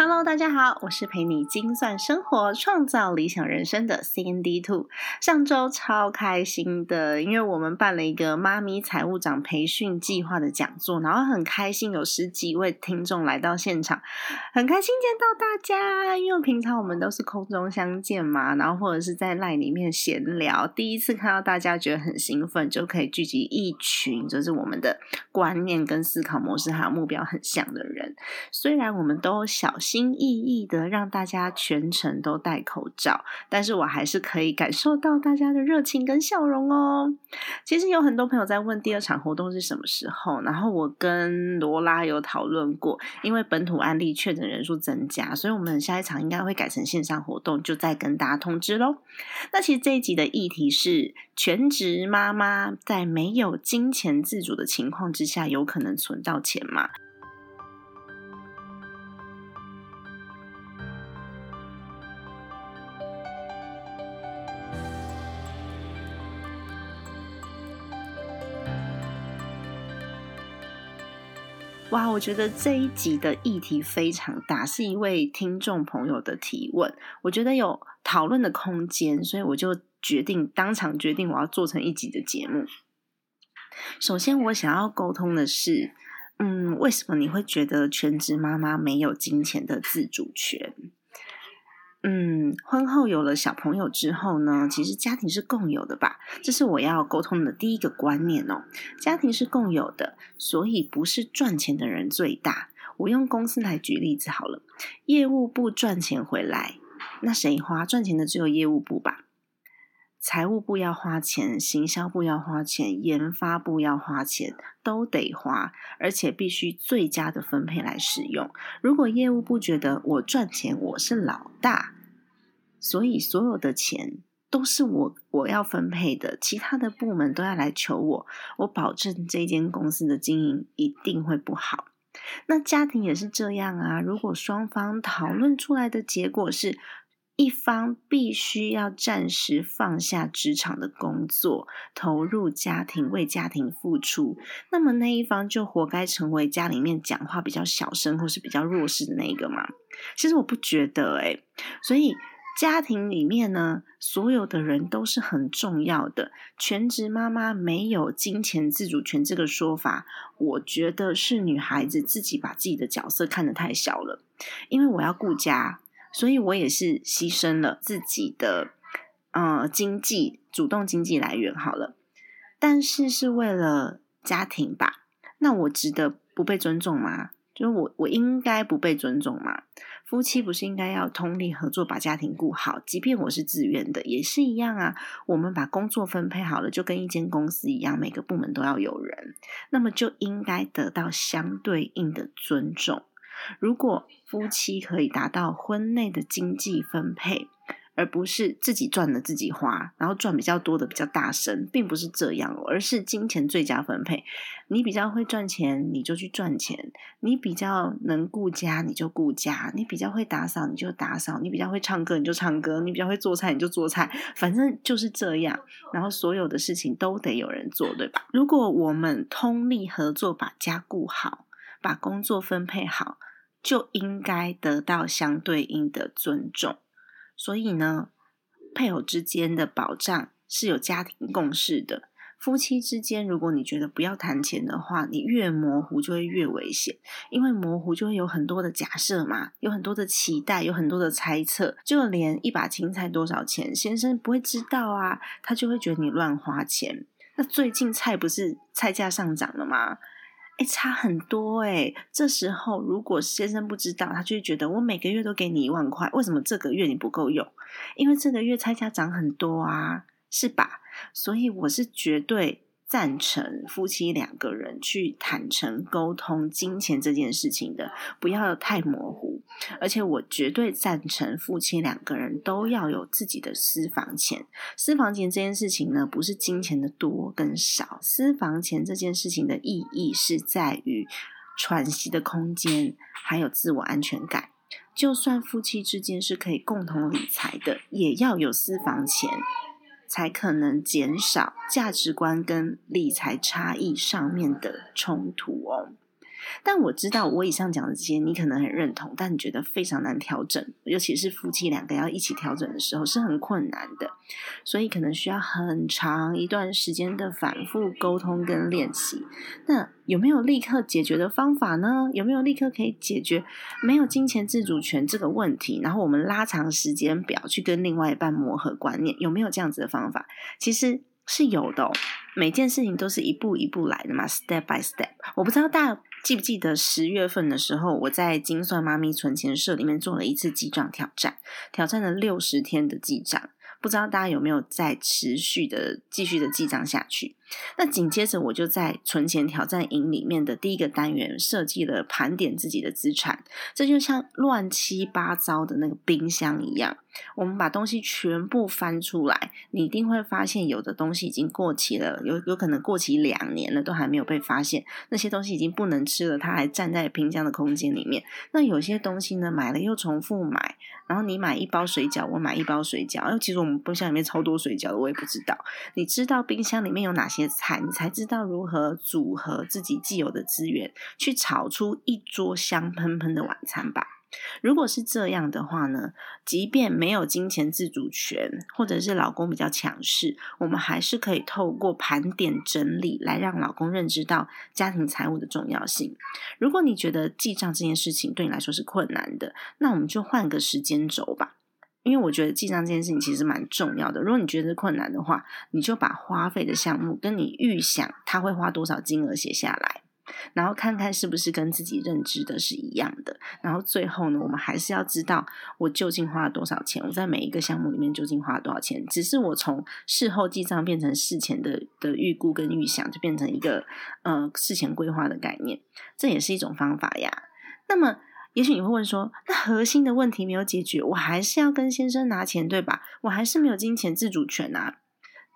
Hello，大家好，我是陪你精算生活、创造理想人生的 CND Two。上周超开心的，因为我们办了一个妈咪财务长培训计划的讲座，然后很开心有十几位听众来到现场，很开心见到大家。因为平常我们都是空中相见嘛，然后或者是在赖里面闲聊，第一次看到大家觉得很兴奋，就可以聚集一群，就是我们的观念跟思考模式还有目标很像的人。虽然我们都小。心翼翼的让大家全程都戴口罩，但是我还是可以感受到大家的热情跟笑容哦。其实有很多朋友在问第二场活动是什么时候，然后我跟罗拉有讨论过，因为本土案例确诊人数增加，所以我们下一场应该会改成线上活动，就再跟大家通知喽。那其实这一集的议题是全职妈妈在没有金钱自主的情况之下，有可能存到钱吗？哇，我觉得这一集的议题非常大，是一位听众朋友的提问，我觉得有讨论的空间，所以我就决定当场决定我要做成一集的节目。首先，我想要沟通的是，嗯，为什么你会觉得全职妈妈没有金钱的自主权？嗯，婚后有了小朋友之后呢，其实家庭是共有的吧？这是我要沟通的第一个观念哦。家庭是共有的，所以不是赚钱的人最大。我用公司来举例子好了，业务部赚钱回来，那谁花？赚钱的只有业务部吧？财务部要花钱，行销部要花钱，研发部要花钱，都得花，而且必须最佳的分配来使用。如果业务部觉得我赚钱，我是老大，所以所有的钱都是我我要分配的，其他的部门都要来求我，我保证这间公司的经营一定会不好。那家庭也是这样啊，如果双方讨论出来的结果是。一方必须要暂时放下职场的工作，投入家庭，为家庭付出，那么那一方就活该成为家里面讲话比较小声或是比较弱势的那一个嘛？其实我不觉得诶所以家庭里面呢，所有的人都是很重要的。全职妈妈没有金钱自主权这个说法，我觉得是女孩子自己把自己的角色看得太小了，因为我要顾家。所以我也是牺牲了自己的呃经济主动经济来源好了，但是是为了家庭吧？那我值得不被尊重吗？就是我我应该不被尊重吗？夫妻不是应该要通力合作把家庭顾好？即便我是自愿的，也是一样啊。我们把工作分配好了，就跟一间公司一样，每个部门都要有人，那么就应该得到相对应的尊重。如果夫妻可以达到婚内的经济分配，而不是自己赚的自己花，然后赚比较多的比较大声，并不是这样，而是金钱最佳分配。你比较会赚钱，你就去赚钱；你比较能顾家，你就顾家；你比较会打扫，你就打扫；你比较会唱歌，你就唱歌；你比较会做菜，你就做菜。反正就是这样。然后所有的事情都得有人做，对吧？如果我们通力合作，把家顾好，把工作分配好。就应该得到相对应的尊重，所以呢，配偶之间的保障是有家庭共识的。夫妻之间，如果你觉得不要谈钱的话，你越模糊就会越危险，因为模糊就会有很多的假设嘛，有很多的期待，有很多的猜测。就连一把青菜多少钱，先生不会知道啊，他就会觉得你乱花钱。那最近菜不是菜价上涨了吗？哎，差很多哎！这时候如果先生不知道，他就会觉得我每个月都给你一万块，为什么这个月你不够用？因为这个月菜价涨很多啊，是吧？所以我是绝对赞成夫妻两个人去坦诚沟通金钱这件事情的，不要太模糊。而且我绝对赞成夫妻两个人都要有自己的私房钱。私房钱这件事情呢，不是金钱的多跟少，私房钱这件事情的意义是在于喘息的空间，还有自我安全感。就算夫妻之间是可以共同理财的，也要有私房钱。才可能减少价值观跟理财差异上面的冲突哦。但我知道，我以上讲的这些，你可能很认同，但你觉得非常难调整，尤其是夫妻两个要一起调整的时候，是很困难的。所以可能需要很长一段时间的反复沟通跟练习。那有没有立刻解决的方法呢？有没有立刻可以解决没有金钱自主权这个问题？然后我们拉长时间表去跟另外一半磨合观念，有没有这样子的方法？其实是有的。每件事情都是一步一步来的嘛，step by step。我不知道大。记不记得十月份的时候，我在精算妈咪存钱社里面做了一次记账挑战，挑战了六十天的记账，不知道大家有没有在持续的继续的记账下去？那紧接着我就在存钱挑战营里面的第一个单元设计了盘点自己的资产，这就像乱七八糟的那个冰箱一样，我们把东西全部翻出来，你一定会发现有的东西已经过期了，有有可能过期两年了都还没有被发现，那些东西已经不能吃了，它还站在冰箱的空间里面。那有些东西呢，买了又重复买，然后你买一包水饺，我买一包水饺，哎，其实我们冰箱里面超多水饺的，我也不知道。你知道冰箱里面有哪些？些菜，你才知道如何组合自己既有的资源，去炒出一桌香喷喷的晚餐吧。如果是这样的话呢，即便没有金钱自主权，或者是老公比较强势，我们还是可以透过盘点整理，来让老公认知到家庭财务的重要性。如果你觉得记账这件事情对你来说是困难的，那我们就换个时间轴吧。因为我觉得记账这件事情其实蛮重要的。如果你觉得困难的话，你就把花费的项目跟你预想他会花多少金额写下来，然后看看是不是跟自己认知的是一样的。然后最后呢，我们还是要知道我究竟花了多少钱，我在每一个项目里面究竟花了多少钱。只是我从事后记账变成事前的的预估跟预想，就变成一个呃事前规划的概念，这也是一种方法呀。那么。也许你会问说，那核心的问题没有解决，我还是要跟先生拿钱，对吧？我还是没有金钱自主权啊。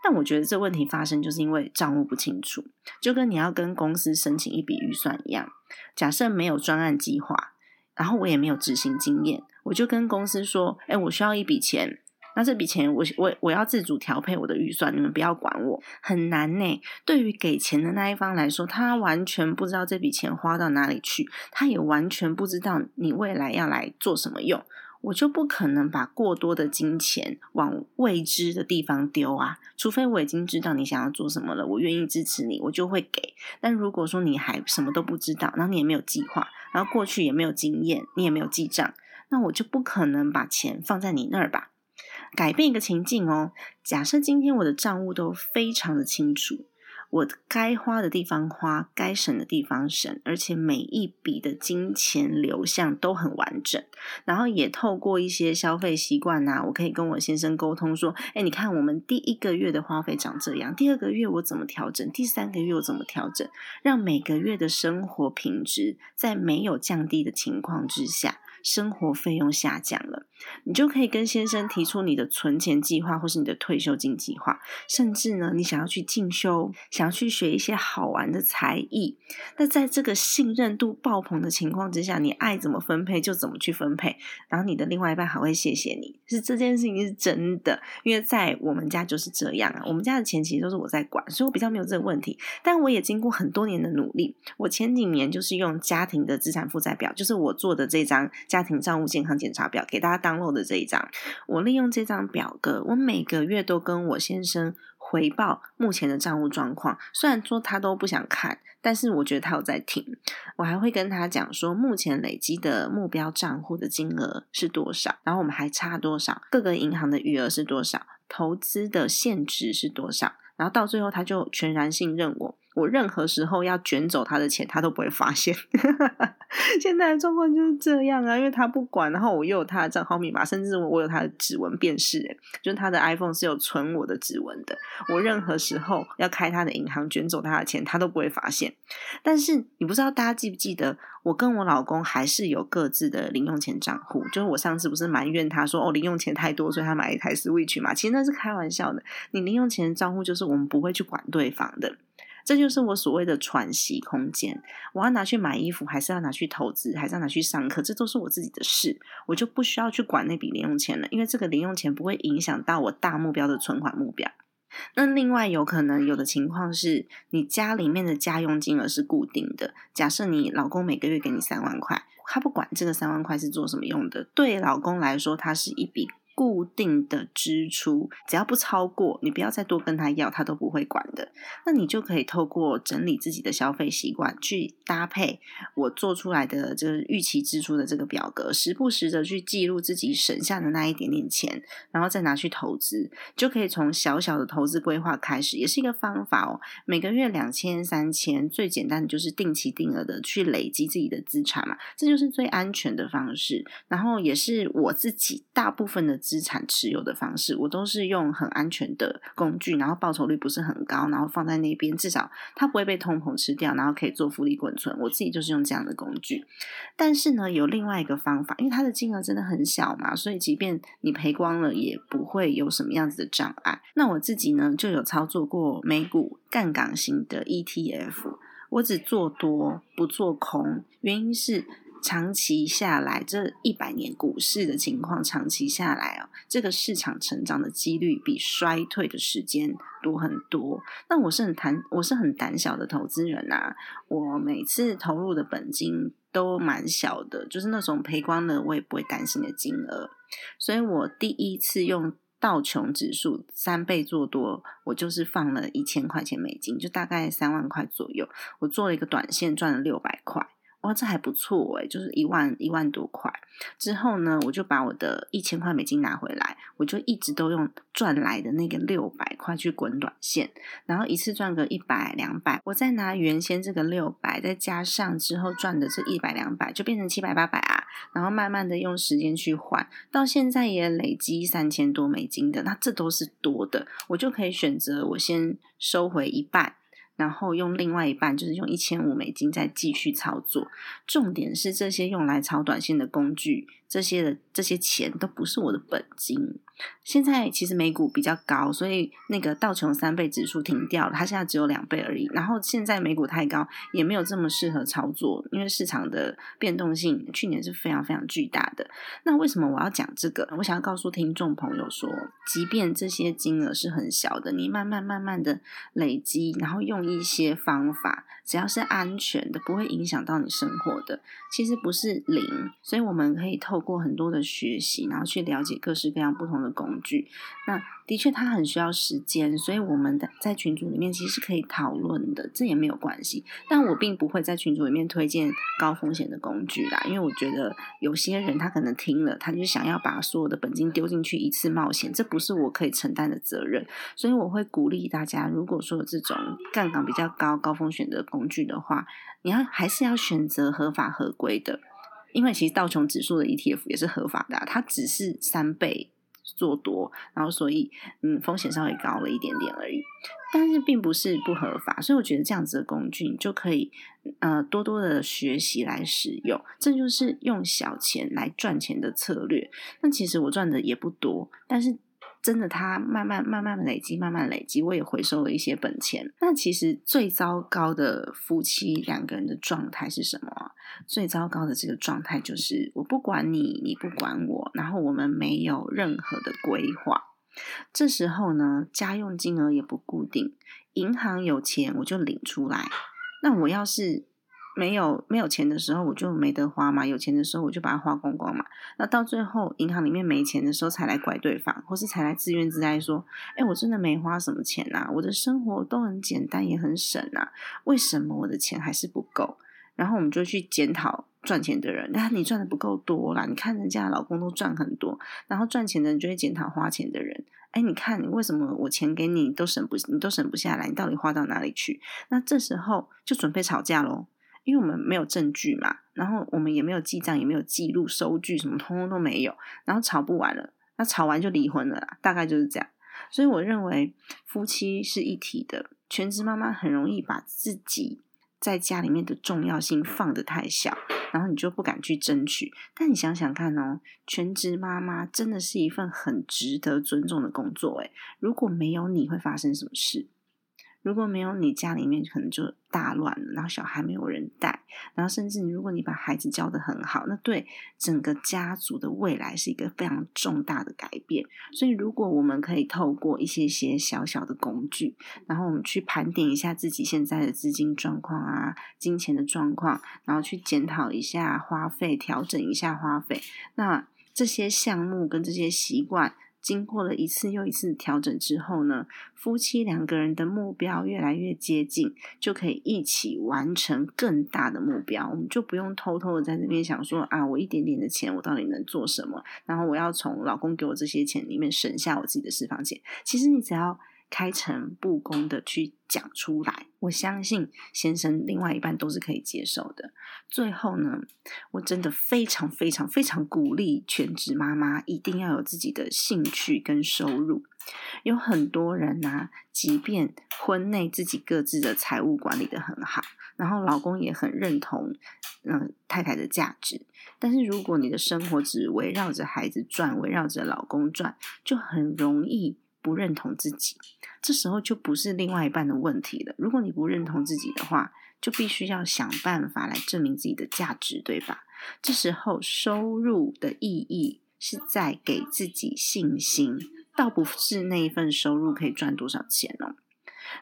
但我觉得这问题发生就是因为账务不清楚，就跟你要跟公司申请一笔预算一样。假设没有专案计划，然后我也没有执行经验，我就跟公司说，哎，我需要一笔钱。那这笔钱，我我我要自主调配我的预算，你们不要管我，很难呢。对于给钱的那一方来说，他完全不知道这笔钱花到哪里去，他也完全不知道你未来要来做什么用。我就不可能把过多的金钱往未知的地方丢啊，除非我已经知道你想要做什么了，我愿意支持你，我就会给。但如果说你还什么都不知道，然后你也没有计划，然后过去也没有经验，你也没有记账，那我就不可能把钱放在你那儿吧。改变一个情境哦，假设今天我的账务都非常的清楚，我该花的地方花，该省的地方省，而且每一笔的金钱流向都很完整，然后也透过一些消费习惯呐，我可以跟我先生沟通说，哎，你看我们第一个月的花费长这样，第二个月我怎么调整，第三个月我怎么调整，让每个月的生活品质在没有降低的情况之下。生活费用下降了，你就可以跟先生提出你的存钱计划，或是你的退休金计划，甚至呢，你想要去进修，想要去学一些好玩的才艺。那在这个信任度爆棚的情况之下，你爱怎么分配就怎么去分配，然后你的另外一半还会谢谢你，是这件事情是真的。因为在我们家就是这样啊，我们家的钱其实都是我在管，所以我比较没有这个问题。但我也经过很多年的努力，我前几年就是用家庭的资产负债表，就是我做的这张。家庭账务健康检查表给大家当 download 的这一张，我利用这张表格，我每个月都跟我先生回报目前的账务状况。虽然说他都不想看，但是我觉得他有在听。我还会跟他讲说，目前累积的目标账户的金额是多少，然后我们还差多少，各个银行的余额是多少，投资的现值是多少，然后到最后他就全然信任我。我任何时候要卷走他的钱，他都不会发现。现在的状况就是这样啊，因为他不管，然后我又有他的账号密码，甚至我有他的指纹辨识，诶就是他的 iPhone 是有存我的指纹的，我任何时候要开他的银行卷走他的钱，他都不会发现。但是你不知道大家记不记得，我跟我老公还是有各自的零用钱账户，就是我上次不是埋怨他说哦零用钱太多，所以他买一台 Switch 嘛，其实那是开玩笑的，你零用钱的账户就是我们不会去管对方的。这就是我所谓的喘息空间。我要拿去买衣服，还是要拿去投资，还是要拿去上课，这都是我自己的事，我就不需要去管那笔零用钱了，因为这个零用钱不会影响到我大目标的存款目标。那另外有可能有的情况是你家里面的家用金额是固定的，假设你老公每个月给你三万块，他不管这个三万块是做什么用的，对老公来说，它是一笔。固定的支出，只要不超过，你不要再多跟他要，他都不会管的。那你就可以透过整理自己的消费习惯，去搭配我做出来的这个预期支出的这个表格，时不时的去记录自己省下的那一点点钱，然后再拿去投资，就可以从小小的投资规划开始，也是一个方法哦。每个月两千、三千，最简单的就是定期定额的去累积自己的资产嘛，这就是最安全的方式。然后也是我自己大部分的。资产持有的方式，我都是用很安全的工具，然后报酬率不是很高，然后放在那边，至少它不会被通膨吃掉，然后可以做复利滚存。我自己就是用这样的工具。但是呢，有另外一个方法，因为它的金额真的很小嘛，所以即便你赔光了，也不会有什么样子的障碍。那我自己呢，就有操作过美股杠杆型的 ETF，我只做多不做空，原因是。长期下来，这一百年股市的情况，长期下来哦，这个市场成长的几率比衰退的时间多很多。那我是很胆，我是很胆小的投资人呐。我每次投入的本金都蛮小的，就是那种赔光了我也不会担心的金额。所以我第一次用道琼指数三倍做多，我就是放了一千块钱美金，就大概三万块左右。我做了一个短线，赚了六百块。哇，这还不错诶就是一万一万多块。之后呢，我就把我的一千块美金拿回来，我就一直都用赚来的那个六百块去滚短线，然后一次赚个一百两百，我再拿原先这个六百，再加上之后赚的这一百两百，就变成七百八百啊。然后慢慢的用时间去换，到现在也累积三千多美金的，那这都是多的，我就可以选择我先收回一半。然后用另外一半，就是用一千五美金再继续操作。重点是这些用来炒短线的工具。这些的这些钱都不是我的本金。现在其实美股比较高，所以那个道琼三倍指数停掉了，它现在只有两倍而已。然后现在美股太高，也没有这么适合操作，因为市场的变动性去年是非常非常巨大的。那为什么我要讲这个？我想要告诉听众朋友说，即便这些金额是很小的，你慢慢慢慢的累积，然后用一些方法，只要是安全的，不会影响到你生活的，其实不是零。所以我们可以透。过很多的学习，然后去了解各式各样不同的工具。那的确，它很需要时间，所以我们的在群组里面其实是可以讨论的，这也没有关系。但我并不会在群组里面推荐高风险的工具啦，因为我觉得有些人他可能听了，他就想要把所有的本金丢进去一次冒险，这不是我可以承担的责任。所以我会鼓励大家，如果说这种杠杆比较高、高风险的工具的话，你要还是要选择合法合规的。因为其实道琼指数的 ETF 也是合法的，它只是三倍做多，然后所以嗯风险稍微高了一点点而已，但是并不是不合法，所以我觉得这样子的工具你就可以呃多多的学习来使用，这就是用小钱来赚钱的策略。那其实我赚的也不多，但是。真的，他慢慢慢慢累积，慢慢累积，我也回收了一些本钱。那其实最糟糕的夫妻两个人的状态是什么？最糟糕的这个状态就是，我不管你，你不管我，然后我们没有任何的规划。这时候呢，家用金额也不固定，银行有钱我就领出来。那我要是。没有没有钱的时候，我就没得花嘛；有钱的时候，我就把它花光光嘛。那到最后，银行里面没钱的时候，才来怪对方，或是才来自怨自艾说：“哎，我真的没花什么钱呐，我的生活都很简单，也很省啊，为什么我的钱还是不够？”然后我们就去检讨赚钱的人，那你赚的不够多啦。你看人家老公都赚很多，然后赚钱的人就会检讨花钱的人。哎，你看你为什么我钱给你都省不，你都省不下来，你到底花到哪里去？那这时候就准备吵架喽。因为我们没有证据嘛，然后我们也没有记账，也没有记录收据，什么通通都没有，然后吵不完了，那吵完就离婚了啦，大概就是这样。所以我认为夫妻是一体的，全职妈妈很容易把自己在家里面的重要性放得太小，然后你就不敢去争取。但你想想看哦，全职妈妈真的是一份很值得尊重的工作，诶如果没有你会发生什么事？如果没有你，家里面可能就大乱了，然后小孩没有人带，然后甚至，如果你把孩子教的很好，那对整个家族的未来是一个非常重大的改变。所以，如果我们可以透过一些些小小的工具，然后我们去盘点一下自己现在的资金状况啊、金钱的状况，然后去检讨一下花费，调整一下花费，那这些项目跟这些习惯。经过了一次又一次调整之后呢，夫妻两个人的目标越来越接近，就可以一起完成更大的目标。我们就不用偷偷的在这边想说啊，我一点点的钱，我到底能做什么？然后我要从老公给我这些钱里面省下我自己的私房钱。其实你只要。开诚布公的去讲出来，我相信先生另外一半都是可以接受的。最后呢，我真的非常非常非常鼓励全职妈妈一定要有自己的兴趣跟收入。有很多人呢，即便婚内自己各自的财务管理的很好，然后老公也很认同嗯太太的价值，但是如果你的生活只围绕着孩子转，围绕着老公转，就很容易。不认同自己，这时候就不是另外一半的问题了。如果你不认同自己的话，就必须要想办法来证明自己的价值，对吧？这时候收入的意义是在给自己信心，倒不是那一份收入可以赚多少钱哦。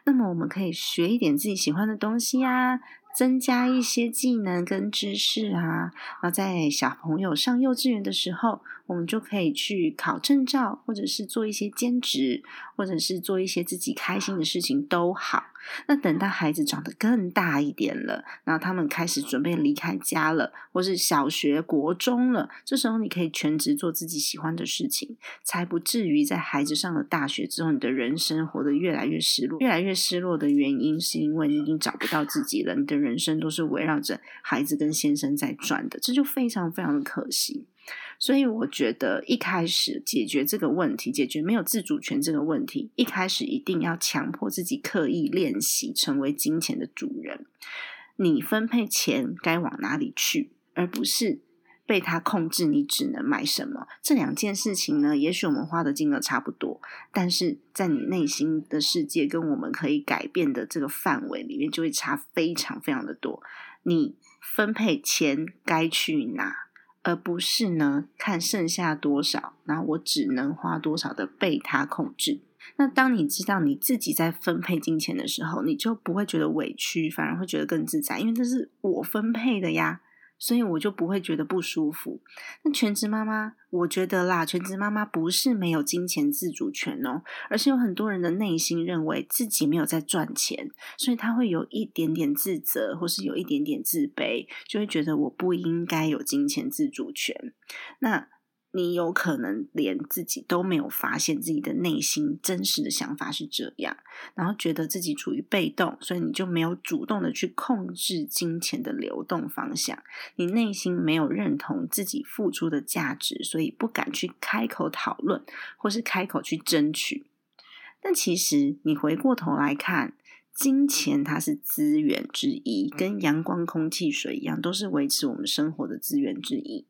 那么我们可以学一点自己喜欢的东西啊。增加一些技能跟知识啊，然后在小朋友上幼稚园的时候，我们就可以去考证照，或者是做一些兼职，或者是做一些自己开心的事情都好。那等到孩子长得更大一点了，然后他们开始准备离开家了，或是小学、国中了，这时候你可以全职做自己喜欢的事情，才不至于在孩子上了大学之后，你的人生活得越来越失落。越来越失落的原因，是因为你已经找不到自己了，你的人生都是围绕着孩子跟先生在转的，这就非常非常的可惜。所以我觉得一开始解决这个问题，解决没有自主权这个问题，一开始一定要强迫自己刻意练习成为金钱的主人。你分配钱该往哪里去，而不是被他控制。你只能买什么？这两件事情呢？也许我们花的金额差不多，但是在你内心的世界跟我们可以改变的这个范围里面，就会差非常非常的多。你分配钱该去哪？而不是呢，看剩下多少，然后我只能花多少的被他控制。那当你知道你自己在分配金钱的时候，你就不会觉得委屈，反而会觉得更自在，因为这是我分配的呀。所以我就不会觉得不舒服。那全职妈妈，我觉得啦，全职妈妈不是没有金钱自主权哦，而是有很多人的内心认为自己没有在赚钱，所以他会有一点点自责，或是有一点点自卑，就会觉得我不应该有金钱自主权。那。你有可能连自己都没有发现自己的内心真实的想法是这样，然后觉得自己处于被动，所以你就没有主动的去控制金钱的流动方向。你内心没有认同自己付出的价值，所以不敢去开口讨论，或是开口去争取。但其实你回过头来看，金钱它是资源之一，跟阳光、空气、水一样，都是维持我们生活的资源之一。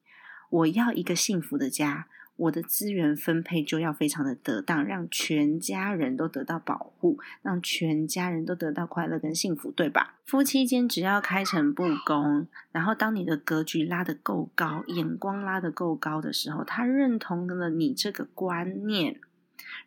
我要一个幸福的家，我的资源分配就要非常的得当，让全家人都得到保护，让全家人都得到快乐跟幸福，对吧？夫妻间只要开诚布公，然后当你的格局拉得够高，眼光拉得够高的时候，他认同了你这个观念，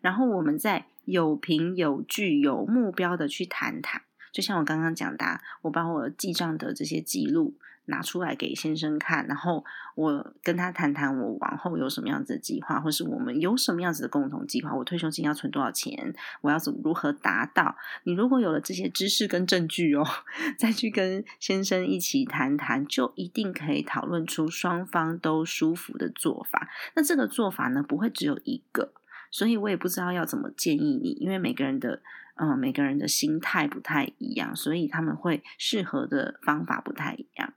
然后我们再有凭有据、有目标的去谈谈。就像我刚刚讲的，我把我记账的这些记录。拿出来给先生看，然后我跟他谈谈我往后有什么样子的计划，或是我们有什么样子的共同计划。我退休金要存多少钱？我要怎么如何达到？你如果有了这些知识跟证据哦，再去跟先生一起谈谈，就一定可以讨论出双方都舒服的做法。那这个做法呢，不会只有一个，所以我也不知道要怎么建议你，因为每个人的嗯，每个人的心态不太一样，所以他们会适合的方法不太一样。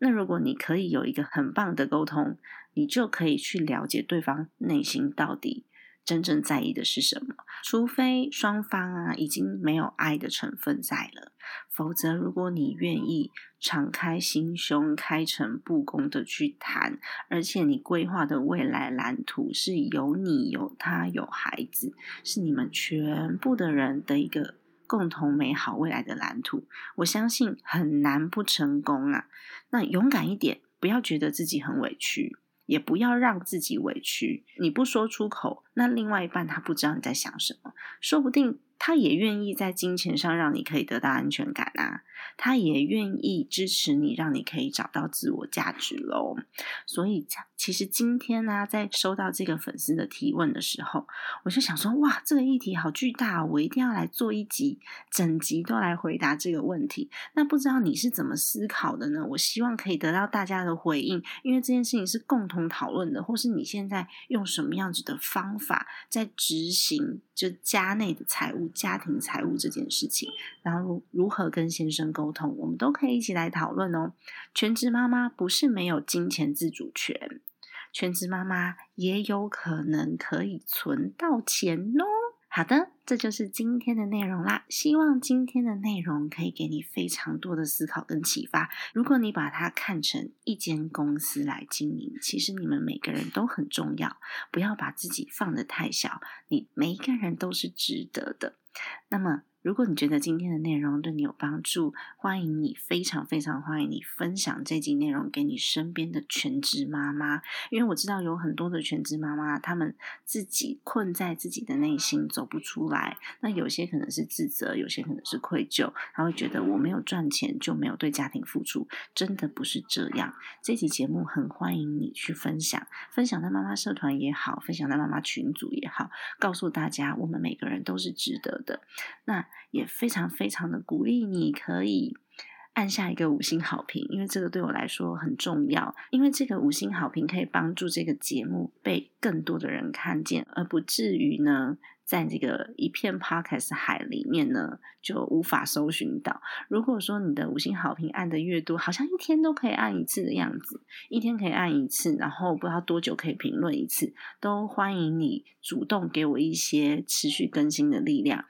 那如果你可以有一个很棒的沟通，你就可以去了解对方内心到底真正在意的是什么。除非双方啊已经没有爱的成分在了，否则如果你愿意敞开心胸、开诚布公的去谈，而且你规划的未来蓝图是有你、有他、有孩子，是你们全部的人的一个。共同美好未来的蓝图，我相信很难不成功啊！那勇敢一点，不要觉得自己很委屈，也不要让自己委屈。你不说出口，那另外一半他不知道你在想什么，说不定。他也愿意在金钱上让你可以得到安全感啊，他也愿意支持你，让你可以找到自我价值喽。所以，其实今天呢，在收到这个粉丝的提问的时候，我就想说，哇，这个议题好巨大，我一定要来做一集，整集都来回答这个问题。那不知道你是怎么思考的呢？我希望可以得到大家的回应，因为这件事情是共同讨论的，或是你现在用什么样子的方法在执行，就家内的财务。家庭财务这件事情，然后如何跟先生沟通，我们都可以一起来讨论哦。全职妈妈不是没有金钱自主权，全职妈妈也有可能可以存到钱哦。好的，这就是今天的内容啦。希望今天的内容可以给你非常多的思考跟启发。如果你把它看成一间公司来经营，其实你们每个人都很重要，不要把自己放得太小。你每一个人都是值得的。那么。如果你觉得今天的内容对你有帮助，欢迎你，非常非常欢迎你分享这集内容给你身边的全职妈妈，因为我知道有很多的全职妈妈，她们自己困在自己的内心走不出来。那有些可能是自责，有些可能是愧疚，她会觉得我没有赚钱就没有对家庭付出，真的不是这样。这集节目很欢迎你去分享，分享在妈妈社团也好，分享在妈妈群组也好，告诉大家我们每个人都是值得的。那。也非常非常的鼓励你，可以按下一个五星好评，因为这个对我来说很重要。因为这个五星好评可以帮助这个节目被更多的人看见，而不至于呢，在这个一片 podcast 海里面呢就无法搜寻到。如果说你的五星好评按的越多，好像一天都可以按一次的样子，一天可以按一次，然后不知道多久可以评论一次，都欢迎你主动给我一些持续更新的力量。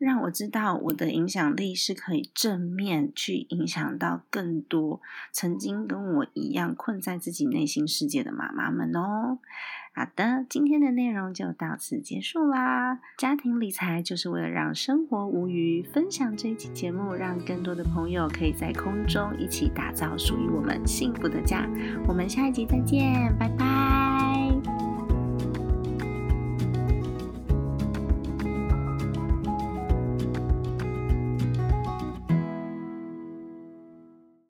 让我知道我的影响力是可以正面去影响到更多曾经跟我一样困在自己内心世界的妈妈们哦。好的，今天的内容就到此结束啦。家庭理财就是为了让生活无虞，分享这一期节目，让更多的朋友可以在空中一起打造属于我们幸福的家。我们下一集再见，拜拜。